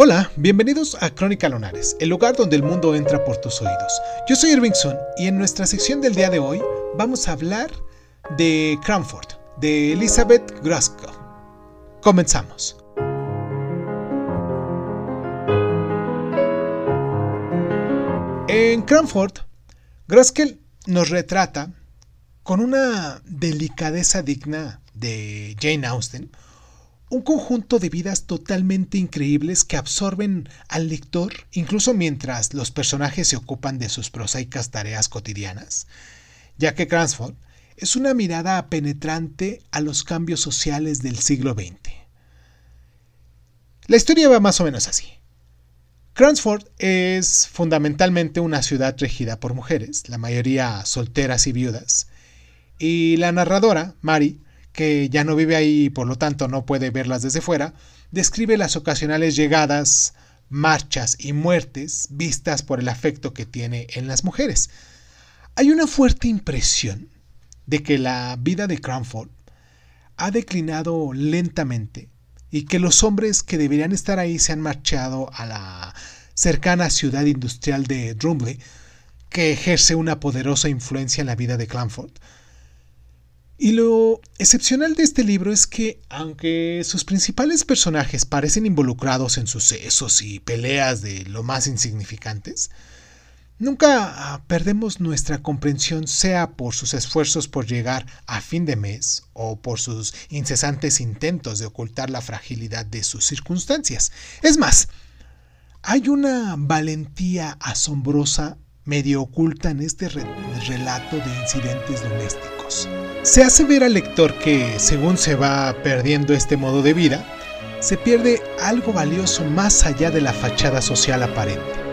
Hola, bienvenidos a Crónica Lonares, el lugar donde el mundo entra por tus oídos. Yo soy Irving Sun y en nuestra sección del día de hoy vamos a hablar de Cranford, de Elizabeth Graskell. Comenzamos. En Cranford, Graskell nos retrata con una delicadeza digna de Jane Austen, un conjunto de vidas totalmente increíbles que absorben al lector incluso mientras los personajes se ocupan de sus prosaicas tareas cotidianas, ya que Cransford es una mirada penetrante a los cambios sociales del siglo XX. La historia va más o menos así. Cransford es fundamentalmente una ciudad regida por mujeres, la mayoría solteras y viudas, y la narradora, Mary, que ya no vive ahí y por lo tanto no puede verlas desde fuera, describe las ocasionales llegadas, marchas y muertes vistas por el afecto que tiene en las mujeres. Hay una fuerte impresión de que la vida de Cranford ha declinado lentamente y que los hombres que deberían estar ahí se han marchado a la cercana ciudad industrial de Drumley, que ejerce una poderosa influencia en la vida de Cranford. Y lo excepcional de este libro es que, aunque sus principales personajes parecen involucrados en sucesos y peleas de lo más insignificantes, nunca ah, perdemos nuestra comprensión sea por sus esfuerzos por llegar a fin de mes o por sus incesantes intentos de ocultar la fragilidad de sus circunstancias. Es más, hay una valentía asombrosa medio oculta en este relato de incidentes domésticos. Se hace ver al lector que, según se va perdiendo este modo de vida, se pierde algo valioso más allá de la fachada social aparente.